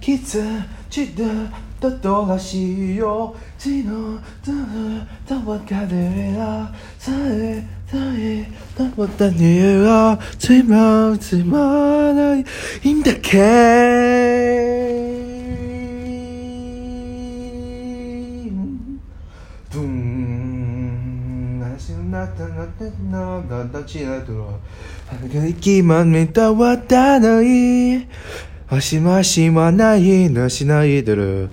気づちでとらしいよ血のたたわかれら。さえさえたわたにはつまつまないいんだけ？ブン。なしなたなてなだだちらと息まめたわたない。わしましまないなしないでる。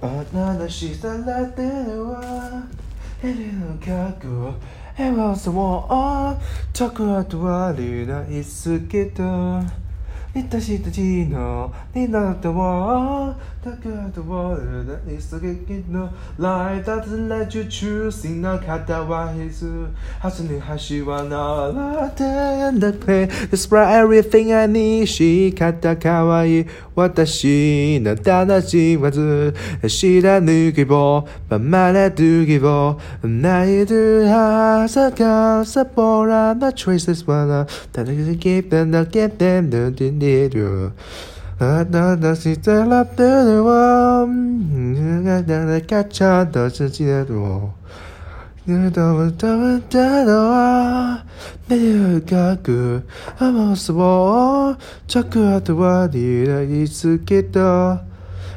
あなたしさらてるはエリの覚えはそうたくあとはりないすけど。私たちのになったわだからとは大好きの Life doesn't let you choose いなかったわへず初に橋はならてんだけ Despite everything I need し方かわいい私の正わず知らぬ希望ままれる希望ないるはさかさぼらな choices はなただけ keep them not get them don't need you あなたしてらってるわ。なだだかちゃんと自己的我。你懂不懂得的话，没有感觉，阿毛是我，这个的话你的意思给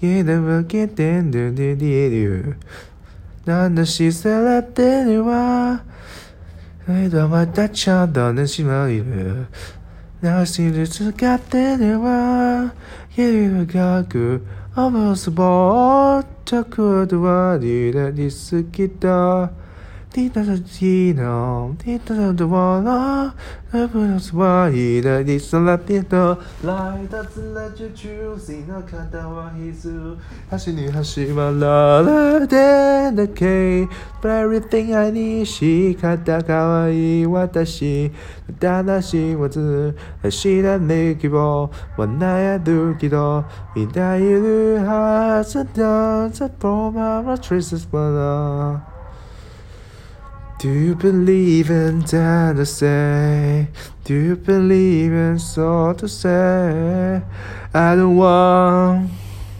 choices はな You never get in the need you なんだしさらってるわ間またちゃんとねしまいる。なしで使ってるわ指がくあぶすぼったことはリラに好きだ你的技能，你的的我了，而不是我意的你送了点的，来到自然就 choosing 那看到我意思，还是你还是我了了点的 K。But everything I need 是看到可愛い私の正しいわず知らぬ希望は悩むけど未来いるはずだ The problem of traces はな Do you believe in that say? Do you believe in so to say? I don't want